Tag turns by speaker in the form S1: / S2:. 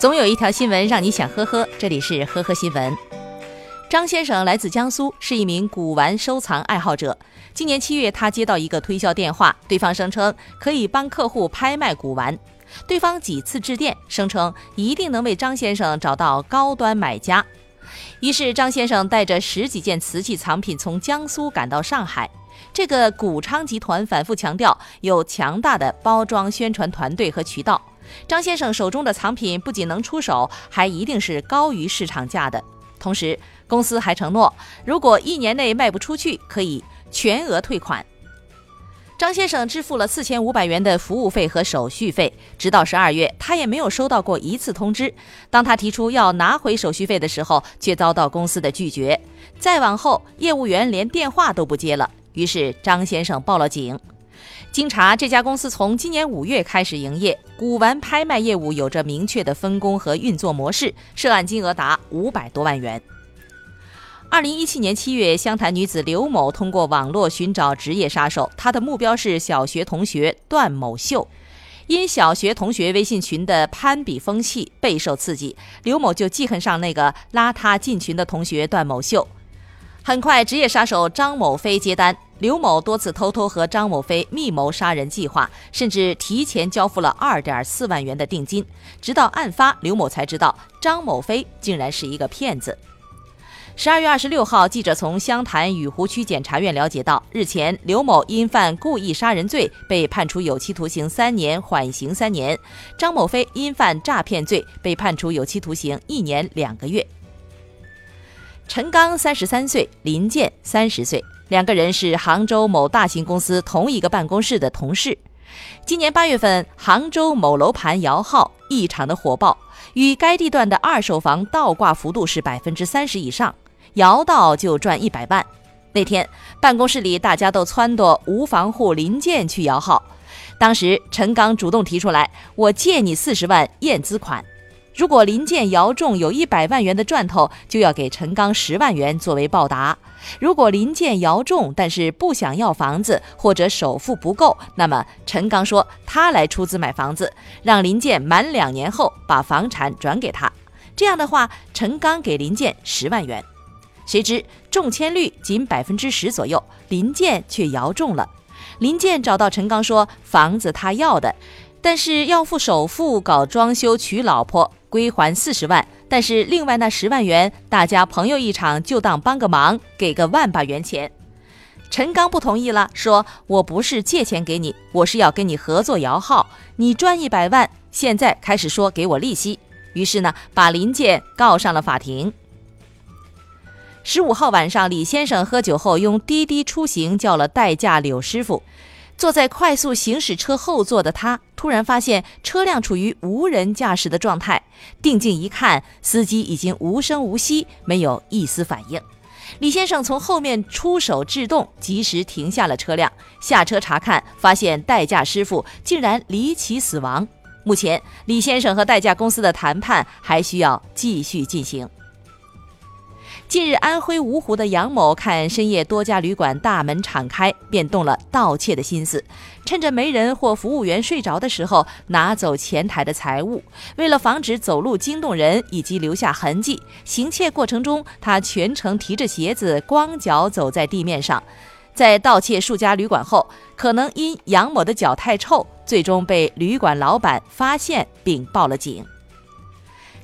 S1: 总有一条新闻让你想呵呵，这里是呵呵新闻。张先生来自江苏，是一名古玩收藏爱好者。今年七月，他接到一个推销电话，对方声称可以帮客户拍卖古玩。对方几次致电，声称一定能为张先生找到高端买家。于是，张先生带着十几件瓷器藏品从江苏赶到上海。这个古昌集团反复强调有强大的包装宣传团队和渠道。张先生手中的藏品不仅能出手，还一定是高于市场价的。同时，公司还承诺，如果一年内卖不出去，可以全额退款。张先生支付了四千五百元的服务费和手续费，直到十二月，他也没有收到过一次通知。当他提出要拿回手续费的时候，却遭到公司的拒绝。再往后，业务员连电话都不接了。于是，张先生报了警。经查，这家公司从今年五月开始营业，古玩拍卖业务有着明确的分工和运作模式，涉案金额达五百多万元。二零一七年七月，湘潭女子刘某通过网络寻找职业杀手，她的目标是小学同学段某秀。因小学同学微信群的攀比风气备受刺激，刘某就记恨上那个拉他进群的同学段某秀。很快，职业杀手张某飞接单。刘某多次偷偷和张某飞密谋杀人计划，甚至提前交付了二点四万元的定金。直到案发，刘某才知道张某飞竟然是一个骗子。十二月二十六号，记者从湘潭雨湖区检察院了解到，日前刘某因犯故意杀人罪被判处有期徒刑三年，缓刑三年；张某飞因犯诈骗罪被判处有期徒刑一年两个月。陈刚三十三岁，林健三十岁。两个人是杭州某大型公司同一个办公室的同事。今年八月份，杭州某楼盘摇号异常的火爆，与该地段的二手房倒挂幅度是百分之三十以上，摇到就赚一百万。那天办公室里大家都撺掇无房户林建去摇号，当时陈刚主动提出来：“我借你四十万验资款，如果林建摇中有一百万元的赚头，就要给陈刚十万元作为报答。”如果林建摇中，但是不想要房子或者首付不够，那么陈刚说他来出资买房子，让林建满两年后把房产转给他。这样的话，陈刚给林建十万元。谁知中签率仅百分之十左右，林建却摇中了。林建找到陈刚说房子他要的，但是要付首付搞装修娶老婆，归还四十万。但是另外那十万元，大家朋友一场，就当帮个忙，给个万把元钱。陈刚不同意了，说我不是借钱给你，我是要跟你合作摇号，你赚一百万，现在开始说给我利息。于是呢，把林建告上了法庭。十五号晚上，李先生喝酒后用滴滴出行叫了代驾柳师傅。坐在快速行驶车后座的他，突然发现车辆处于无人驾驶的状态。定睛一看，司机已经无声无息，没有一丝反应。李先生从后面出手制动，及时停下了车辆。下车查看，发现代驾师傅竟然离奇死亡。目前，李先生和代驾公司的谈判还需要继续进行。近日，安徽芜湖的杨某看深夜多家旅馆大门敞开，便动了盗窃的心思。趁着没人或服务员睡着的时候，拿走前台的财物。为了防止走路惊动人以及留下痕迹，行窃过程中他全程提着鞋子，光脚走在地面上。在盗窃数家旅馆后，可能因杨某的脚太臭，最终被旅馆老板发现并报了警。